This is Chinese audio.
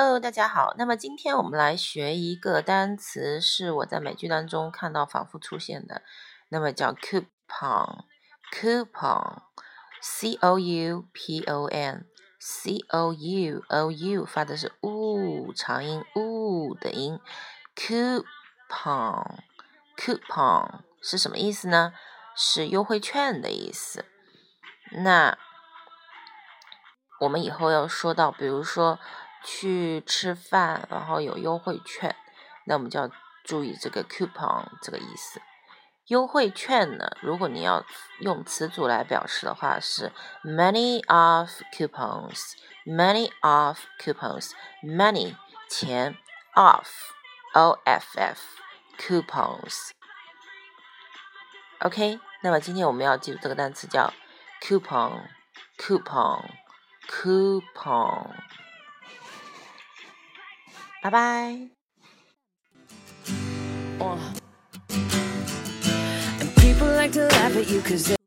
Hello，大家好。那么今天我们来学一个单词，是我在美剧当中看到反复出现的，那么叫 coupon，coupon，c o u p o n，c o u o u 发的是 u 长音 u 的音，coupon，coupon 是什么意思呢？是优惠券的意思。那我们以后要说到，比如说。去吃饭，然后有优惠券，那我们就要注意这个 coupon 这个意思。优惠券呢，如果你要用词组来表示的话，是 many of coupons，many of coupons，many 钱 off o f f coupons。OK，那么今天我们要记住这个单词叫 coupon，coupon，coupon。拜拜。Uh.